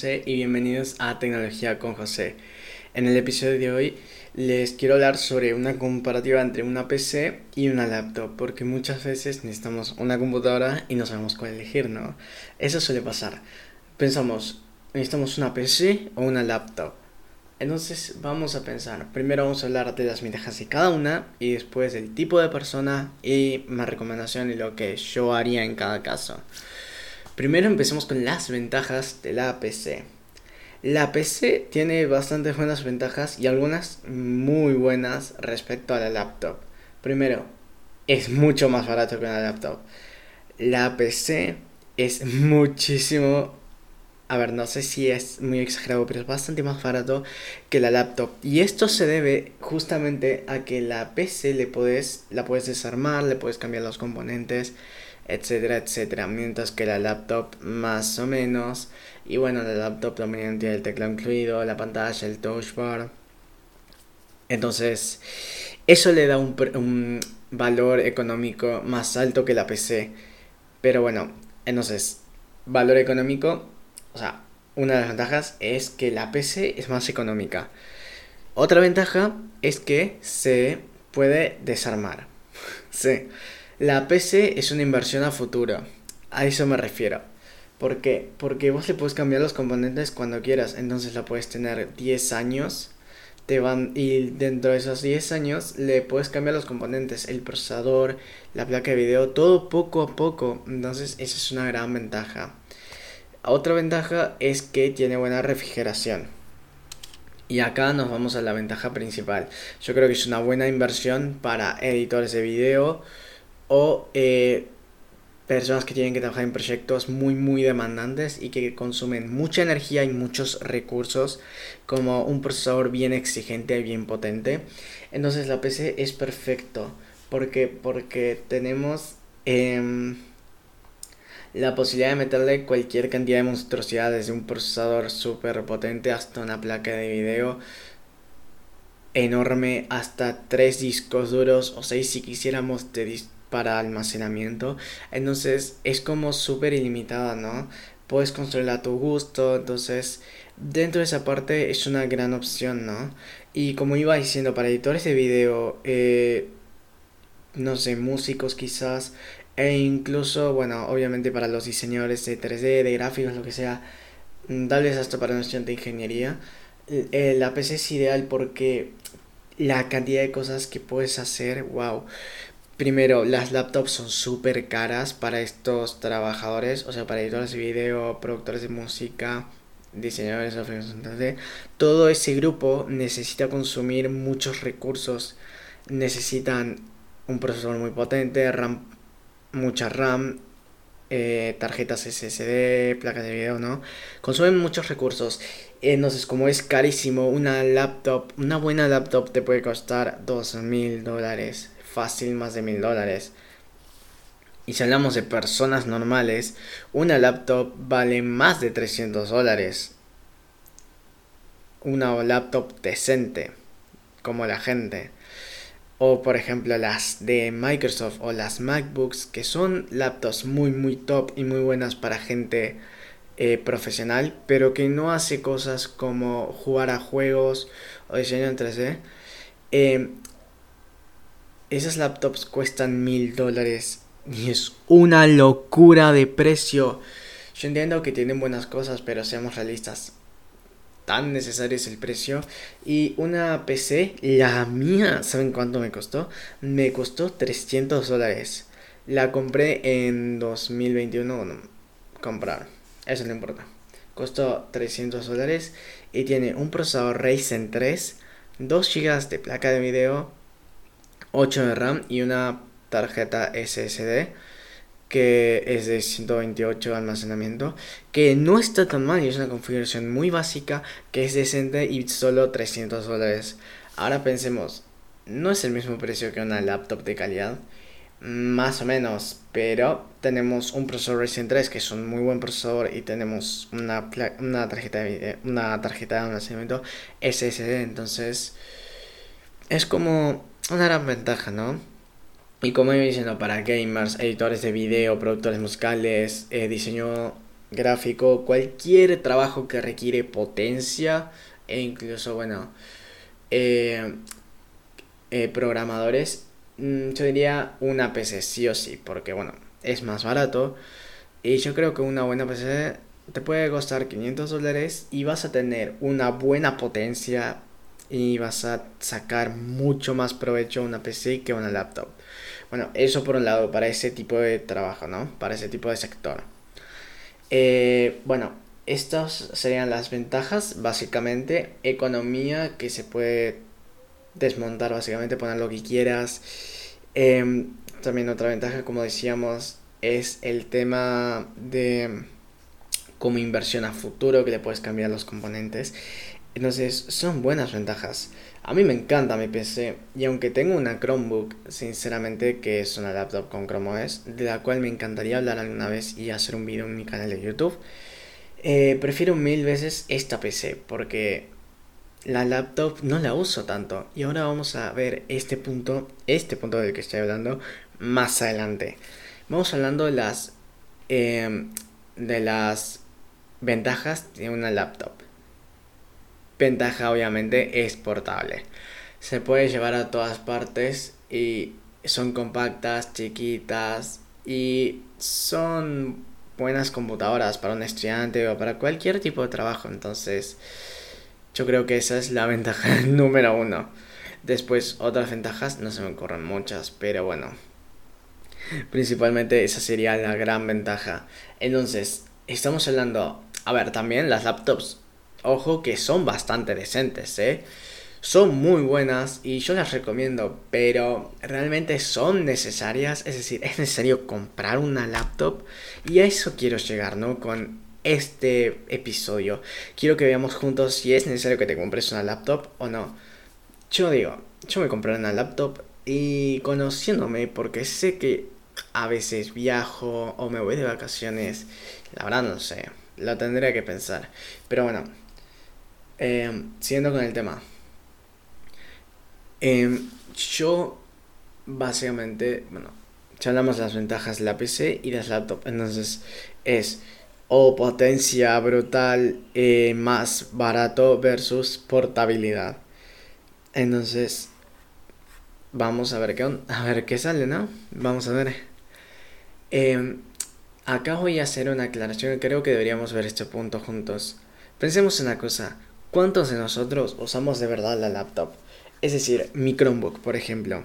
José y bienvenidos a Tecnología con José. En el episodio de hoy les quiero hablar sobre una comparativa entre una PC y una laptop, porque muchas veces necesitamos una computadora y no sabemos cuál elegir, ¿no? Eso suele pasar. Pensamos, necesitamos una PC o una laptop. Entonces vamos a pensar, primero vamos a hablar de las ventajas de cada una y después del tipo de persona y mi recomendación y lo que yo haría en cada caso. Primero empecemos con las ventajas de la PC. La PC tiene bastantes buenas ventajas y algunas muy buenas respecto a la laptop. Primero, es mucho más barato que una laptop. La PC es muchísimo... A ver, no sé si es muy exagerado, pero es bastante más barato que la laptop. Y esto se debe justamente a que la PC le puedes, la puedes desarmar, le puedes cambiar los componentes etcétera, etcétera. Mientras que la laptop más o menos. Y bueno, la laptop también tiene el teclado incluido, la pantalla, el touch bar. Entonces, eso le da un, un valor económico más alto que la PC. Pero bueno, entonces, valor económico, o sea, una de las ventajas es que la PC es más económica. Otra ventaja es que se puede desarmar. sí. La PC es una inversión a futuro. A eso me refiero. ¿Por qué? Porque vos le puedes cambiar los componentes cuando quieras. Entonces la puedes tener 10 años. Te van, y dentro de esos 10 años le puedes cambiar los componentes. El procesador, la placa de video, todo poco a poco. Entonces esa es una gran ventaja. Otra ventaja es que tiene buena refrigeración. Y acá nos vamos a la ventaja principal. Yo creo que es una buena inversión para editores de video o eh, personas que tienen que trabajar en proyectos muy muy demandantes y que consumen mucha energía y muchos recursos como un procesador bien exigente y bien potente. Entonces la PC es perfecto. Porque porque tenemos em, la posibilidad de meterle cualquier cantidad de monstruosidad desde un procesador súper potente hasta una placa de video enorme hasta tres discos duros o seis si quisiéramos de para almacenamiento. Entonces es como súper ilimitada, ¿no? Puedes construirla a tu gusto. Entonces dentro de esa parte es una gran opción, ¿no? Y como iba diciendo, para editores de video, eh, no sé, músicos quizás, e incluso, bueno, obviamente para los diseñadores de 3D, de gráficos, lo que sea, mm, tal vez hasta para un de ingeniería, eh, la PC es ideal porque la cantidad de cosas que puedes hacer, wow. Primero, las laptops son súper caras para estos trabajadores, o sea, para editores de video, productores de música, diseñadores Todo ese grupo necesita consumir muchos recursos, necesitan un procesador muy potente, RAM, mucha RAM, eh, tarjetas SSD, placas de video, ¿no? Consumen muchos recursos. Entonces, como es carísimo, una laptop, una buena laptop te puede costar dos mil dólares fácil más de mil dólares. Y si hablamos de personas normales, una laptop vale más de 300 dólares. Una laptop decente, como la gente. O por ejemplo las de Microsoft o las MacBooks, que son laptops muy muy top y muy buenas para gente eh, profesional, pero que no hace cosas como jugar a juegos o diseño en 3D. Eh, esas laptops cuestan mil dólares y es una locura de precio. Yo entiendo que tienen buenas cosas, pero seamos realistas. Tan necesario es el precio. Y una PC, la mía, ¿saben cuánto me costó? Me costó 300 dólares. La compré en 2021. Bueno, comprar. Eso no importa. Costó 300 dólares y tiene un procesador Ryzen 3, 2 GB de placa de video, 8 de RAM y una tarjeta SSD que es de 128 de almacenamiento, que no está tan mal y es una configuración muy básica, que es decente y solo 300 dólares. Ahora pensemos, no es el mismo precio que una laptop de calidad, más o menos, pero tenemos un procesador Ryzen 3 que es un muy buen procesador y tenemos una, una, tarjeta, de, una tarjeta de almacenamiento SSD, entonces es como una gran ventaja, ¿no? Y como iba diciendo, para gamers, editores de video, productores musicales, eh, diseño gráfico, cualquier trabajo que requiere potencia e incluso, bueno, eh, eh, programadores, mm, yo diría una PC sí o sí, porque bueno, es más barato y yo creo que una buena PC te puede costar 500 dólares y vas a tener una buena potencia y vas a sacar mucho más provecho a una PC que una laptop. Bueno, eso por un lado, para ese tipo de trabajo, ¿no? Para ese tipo de sector. Eh, bueno, estas serían las ventajas, básicamente. Economía que se puede desmontar, básicamente, poner lo que quieras. Em, también otra ventaja, como decíamos, es el tema de como inversión a futuro, que le puedes cambiar los componentes. Entonces, son buenas ventajas. A mí me encanta mi PC y aunque tengo una Chromebook, sinceramente que es una laptop con Chrome OS, de la cual me encantaría hablar alguna vez y hacer un video en mi canal de YouTube, eh, prefiero mil veces esta PC porque la laptop no la uso tanto y ahora vamos a ver este punto, este punto del que estoy hablando más adelante. Vamos hablando de las eh, de las ventajas de una laptop. Ventaja obviamente es portable. Se puede llevar a todas partes y son compactas, chiquitas y son buenas computadoras para un estudiante o para cualquier tipo de trabajo. Entonces, yo creo que esa es la ventaja número uno. Después, otras ventajas, no se me ocurren muchas, pero bueno. Principalmente esa sería la gran ventaja. Entonces, estamos hablando... A ver, también las laptops ojo que son bastante decentes, ¿eh? Son muy buenas y yo las recomiendo, pero realmente son necesarias, es decir, es necesario comprar una laptop y a eso quiero llegar, ¿no? Con este episodio. Quiero que veamos juntos si es necesario que te compres una laptop o no. Yo digo, yo me compré una laptop y conociéndome, porque sé que a veces viajo o me voy de vacaciones, la verdad no sé, lo tendría que pensar. Pero bueno, eh, siguiendo con el tema. Em, yo, básicamente, bueno, ya hablamos de las ventajas de la PC y de las laptops. Entonces, es o potencia brutal eh, más barato versus portabilidad. Entonces, vamos a ver qué, a ver qué sale, ¿no? Vamos a ver. Em, acá voy a hacer una aclaración. Creo que deberíamos ver este punto juntos. Pensemos en una cosa. ¿Cuántos de nosotros usamos de verdad la laptop? Es decir, mi Chromebook, por ejemplo.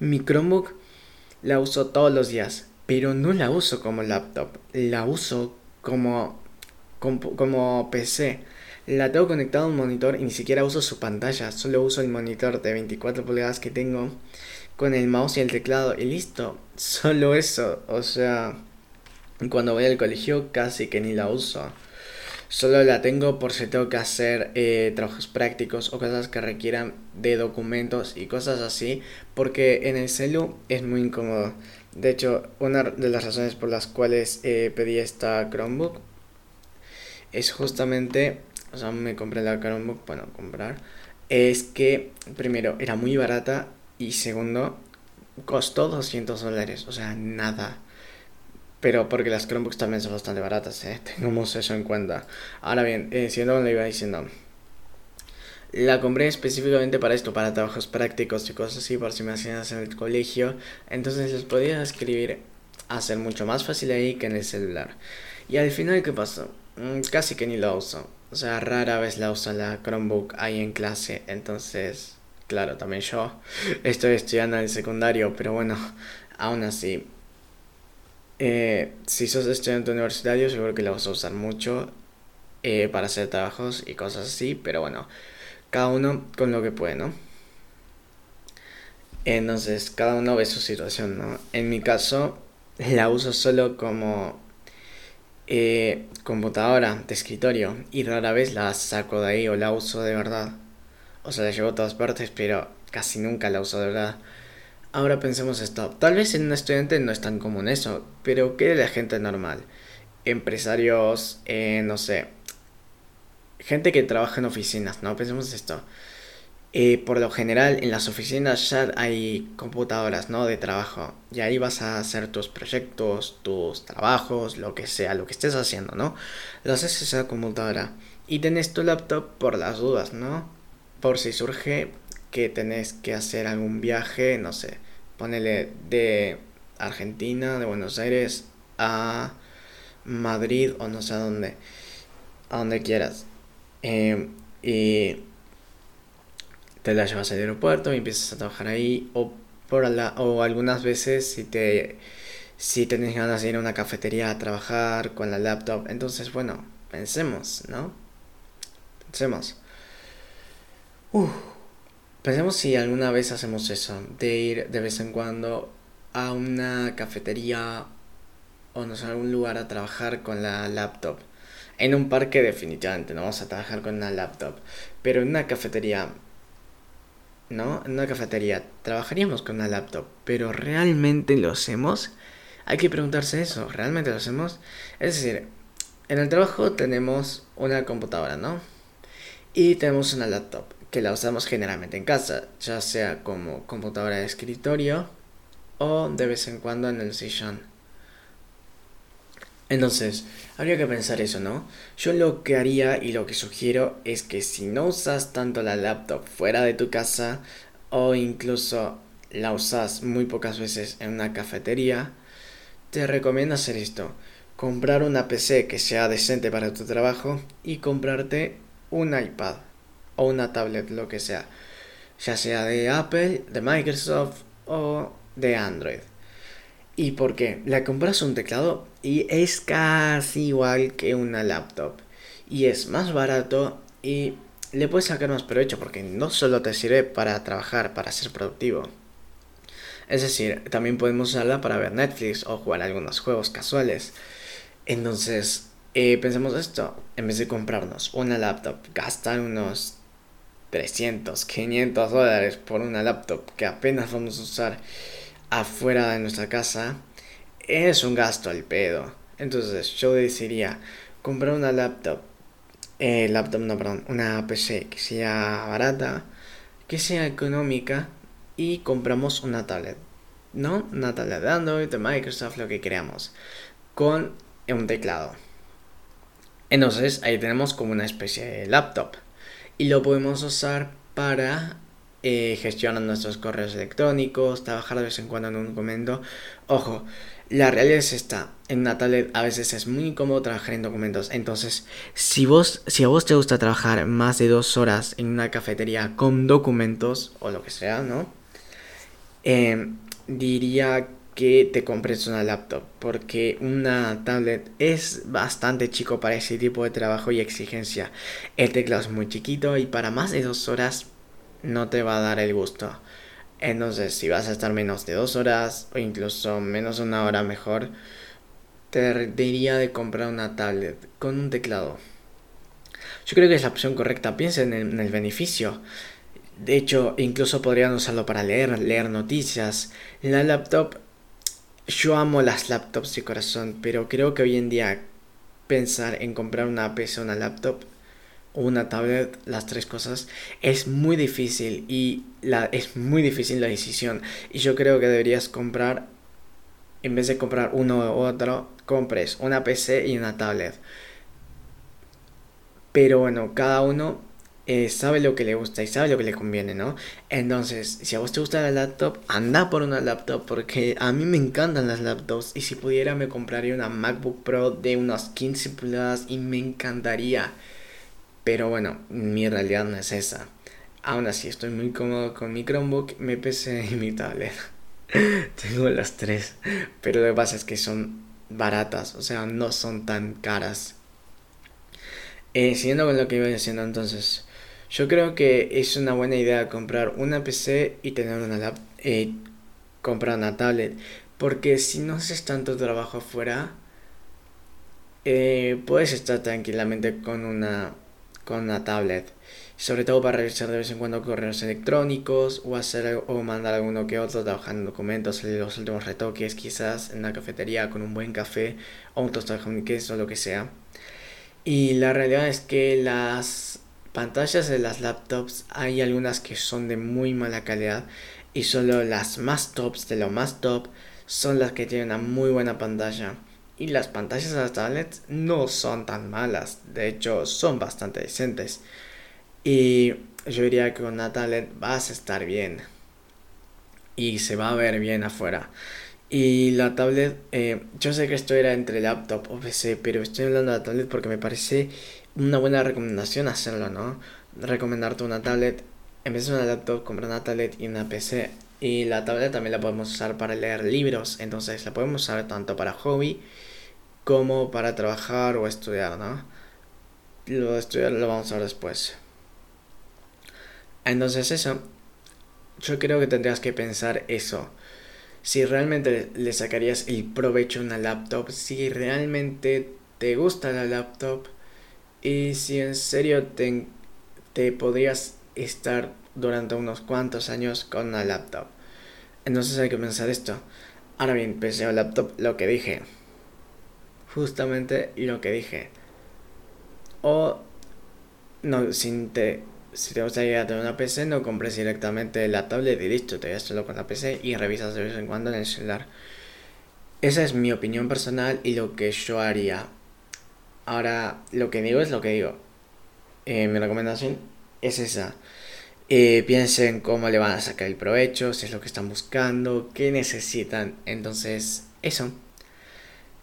Mi Chromebook la uso todos los días, pero no la uso como laptop, la uso como, como, PC. La tengo conectada a un monitor y ni siquiera uso su pantalla, solo uso el monitor de 24 pulgadas que tengo con el mouse y el teclado y listo. Solo eso, o sea, cuando voy al colegio casi que ni la uso. Solo la tengo por si tengo que hacer eh, trabajos prácticos o cosas que requieran de documentos y cosas así, porque en el celu es muy incómodo. De hecho, una de las razones por las cuales eh, pedí esta Chromebook es justamente, o sea, me compré la Chromebook, bueno, comprar, es que primero era muy barata y segundo costó 200 dólares, o sea, nada. Pero porque las Chromebooks también son bastante baratas, ¿eh? tengamos eso en cuenta. Ahora bien, eh, siendo como iba diciendo, la compré específicamente para esto, para trabajos prácticos y cosas así, por si me hacían en el colegio. Entonces les podía escribir, hacer mucho más fácil ahí que en el celular. Y al final, ¿qué pasó? Mm, casi que ni lo uso. O sea, rara vez la uso la Chromebook ahí en clase. Entonces, claro, también yo estoy estudiando en el secundario, pero bueno, aún así eh, si sos estudiante universitario, seguro que la vas a usar mucho eh, para hacer trabajos y cosas así, pero bueno, cada uno con lo que puede, ¿no? Entonces, cada uno ve su situación, ¿no? En mi caso, la uso solo como eh, computadora de escritorio y rara vez la saco de ahí o la uso de verdad. O sea, la llevo a todas partes, pero casi nunca la uso de verdad. Ahora pensemos esto, tal vez en un estudiante no es tan común eso, pero ¿qué de la gente normal? Empresarios, eh, no sé, gente que trabaja en oficinas, ¿no? Pensemos esto. eh, por lo general en las oficinas ya hay computadoras, ¿no? De trabajo. Y ahí vas a hacer tus proyectos, tus trabajos, lo que sea, lo que estés haciendo, ¿no? Lo haces en esa computadora. Y tenés tu laptop por las dudas, ¿no? Por si surge que tenés que hacer algún viaje, no sé, ponele de Argentina, de Buenos Aires a Madrid o no sé a dónde, a donde quieras. Eh, y te la llevas al aeropuerto y empiezas a trabajar ahí o por la, o algunas veces si te si tenés ganas de ir a una cafetería a trabajar con la laptop, entonces bueno, pensemos, ¿no? Pensemos. Pensemos si alguna vez hacemos eso, de ir de vez en cuando a una cafetería o no sé, a algún lugar a trabajar con la laptop. En un parque definitivamente no vamos a trabajar con una laptop, pero en una cafetería ¿no? En una cafetería trabajaríamos con una laptop, pero ¿realmente lo hacemos? Hay que preguntarse eso, ¿realmente lo hacemos? Es decir, en el trabajo tenemos una computadora, ¿no? Y tenemos una laptop, que la usamos generalmente en casa, ya sea como computadora de escritorio o de vez en cuando en el sillón. Entonces, habría que pensar eso, ¿no? Yo lo que haría y lo que sugiero es que si no usas tanto la laptop fuera de tu casa o incluso la usas muy pocas veces en una cafetería, te recomiendo hacer esto. Comprar una PC que sea decente para tu trabajo y comprarte un iPad o una tablet, lo que sea. Ya sea de Apple, de Microsoft o de Android. ¿Y por qué? La compras un teclado y es casi igual que una laptop. Y es más barato y le puedes sacar más provecho porque no solo te sirve para trabajar, para ser productivo. Es decir, también podemos usarla para ver Netflix o jugar algunos juegos casuales. Entonces, eh, pensemos esto, en vez de comprarnos una laptop, gastar unos 300, 500 dólares por una laptop que apenas vamos a usar afuera de nuestra casa es un gasto al pedo. Entonces yo decidiría comprar una laptop, eh, laptop no, perdón, una PC que sea barata, que sea económica y compramos una tablet, ¿no? Una tablet de Android, de Microsoft, lo que queramos, con un teclado. Entonces ahí tenemos como una especie de laptop y lo podemos usar para eh, gestionan nuestros correos electrónicos, trabajar de vez en cuando en un documento. Ojo, la realidad es esta. En una tablet a veces es muy incómodo trabajar en documentos. Entonces, si, vos, si a vos te gusta trabajar más de dos horas en una cafetería con documentos o lo que sea, ¿no? Em, diría que te compres una laptop porque una tablet es bastante chico para ese tipo de trabajo y exigencia. El teclado es muy chiquito y para más de dos horas no te va a dar el gusto. Entonces, si vas a estar menos de dos horas o incluso menos de una hora mejor, te diría de comprar una tablet con un teclado. Yo creo que es la opción correcta. Piensa en el, beneficio. De hecho, incluso podrían usarlo para leer, leer noticias. La laptop, yo amo las laptops de corazón, pero creo que hoy en día pensar en comprar una PC o una laptop una tablet, las tres cosas, es muy difícil y la, es muy difícil la decisión. Y yo creo que deberías comprar, en vez de comprar uno u otro, compres una PC y una tablet. Pero bueno, cada uno eh, sabe lo que le gusta y sabe lo que le conviene, ¿no? Entonces, si a vos te gusta la laptop, anda por una laptop porque a mí me encantan las laptops y si pudiera me compraría una MacBook Pro de unas 15 pulgadas y me encantaría. Pero bueno, mi realidad no es esa. Aún así, estoy muy cómodo con mi Chromebook, mi PC y mi tablet. Tengo las tres. Pero lo que pasa es que son baratas, o sea, no son tan caras. Eh, siguiendo con lo que iba diciendo entonces, yo creo que es una buena idea comprar una PC y tener una laptop, eh, comprar una tablet, porque si no haces tanto trabajo afuera, eh, puedes estar tranquilamente con una con una tablet. Sobre todo para revisar de vez en cuando correos electrónicos o hacer o mandar alguno que otro trabajando en documentos, los últimos retoques quizás en una cafetería con un buen café o un tostado de queso o lo que sea. Y la realidad es que las pantallas de las laptops hay algunas que son de muy mala calidad y solo las más tops de lo más top son las que tienen una muy buena pantalla. Y las pantallas de las tablets no son tan malas, de hecho son bastante decentes. Y yo diría que con una tablet vas a estar bien. Y se va a ver bien afuera. Y la tablet, eh, yo sé que esto era entre laptop o PC, pero estoy hablando de la tablet porque me parece una buena recomendación hacerlo, ¿no? Recomendarte una tablet, en vez de una laptop, comprar una tablet y una PC. Y la tablet también la podemos usar para leer libros, entonces la podemos usar tanto para hobby como para trabajar o estudiar, ¿no? Lo de estudiar lo vamos a ver después. Entonces eso, yo creo que tendrías que pensar eso. Si realmente le sacarías el provecho a una laptop, si realmente te gusta la laptop y si en serio te, te podrías estar durante unos cuantos años con una laptop. Entonces hay que pensar esto. Ahora bien, PC o laptop, lo que dije justamente lo que dije. O no, sin te, si te gustaría tener una PC, no compres directamente la tablet y listo, te solo con la PC y revisas de vez en cuando en el celular. Esa es mi opinión personal y lo que yo haría. Ahora, lo que digo es lo que digo. Eh, mi recomendación es esa. Eh, piensen cómo le van a sacar el provecho, si es lo que están buscando, qué necesitan. Entonces, eso.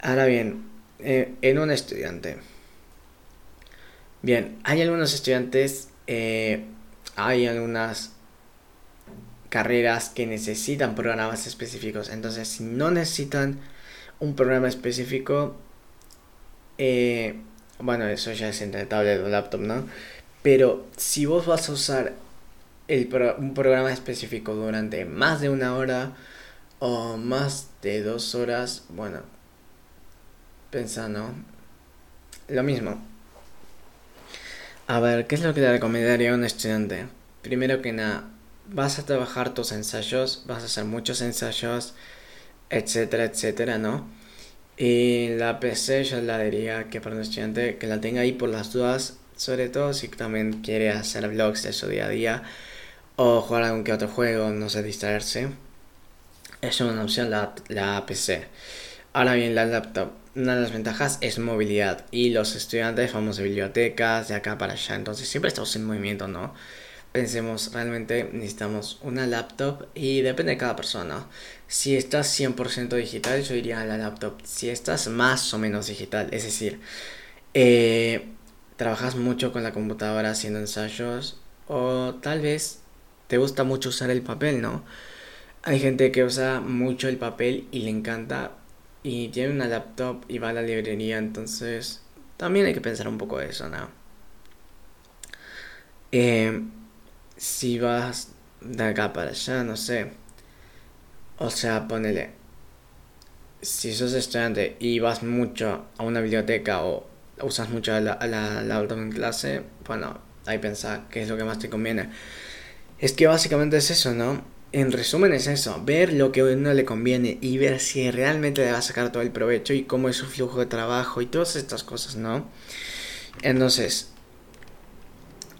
Ahora bien, eh, en un estudiante. Bien, hay algunos estudiantes, eh, hay algunas carreras que necesitan programas específicos. Entonces, si no necesitan un programa específico, eh, bueno, eso ya es entre tablet o laptop, ¿no? Pero si vos vas a usar el un programa específico durante más de una hora o más de dos horas, bueno, pensando lo mismo. A ver, ¿qué es lo que le recomendaría a un estudiante? Primero que nada, vas a trabajar tus ensayos, vas a hacer muchos ensayos, etcétera, etcétera, ¿no? Y la PC yo la diría que para un estudiante que la tenga ahí por las dudas, sobre todo si también quiere hacer vlogs de su día a día o jugar algún que otro juego, no sé, distraerse. Es una opción la, la PC. Ahora bien, la laptop una de las ventajas es movilidad y los estudiantes vamos de bibliotecas de acá para allá, entonces siempre estamos en movimiento, ¿no? Pensemos, realmente necesitamos una laptop y depende de cada persona. Si estás 100% digital, yo diría la laptop. Si estás más o menos digital, es decir, eh, trabajas mucho con la computadora haciendo ensayos o tal vez te gusta mucho usar el papel, ¿no? Hay gente que usa mucho el papel y le encanta y tiene una laptop y va a la librería, entonces también hay que pensar un poco eso, ¿no? Eh, si vas de acá para allá, no sé. O sea, ponele. Si sos estudiante y vas mucho a una biblioteca o usas mucho la, la, laptop en clase, bueno, ahí pensar qué es lo que más te conviene. Es que básicamente es eso, ¿no? en resumen es eso, ver lo que a uno le conviene y ver si realmente le va a sacar todo el provecho y cómo es su flujo de trabajo y todas estas cosas, ¿no? Entonces,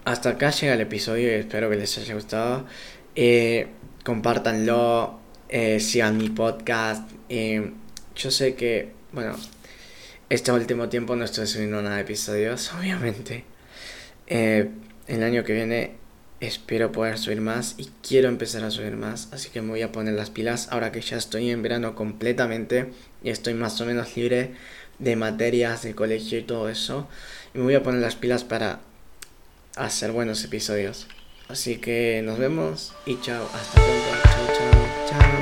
hasta acá llega el episodio y espero que les haya gustado. Eh, compártanlo, eh, sigan mi podcast. Eh, yo sé que, bueno, este último tiempo no estoy subiendo nada de episodios, obviamente. el año que viene espero poder subir más y quiero empezar a subir más, así que me voy a poner las pilas ahora que ya estoy en verano completamente y estoy más o menos libre de materias de colegio y todo eso. Y me voy a poner las pilas para hacer buenos episodios. Así que nos vemos y chao. Hasta pronto. Chao, chao. Chao.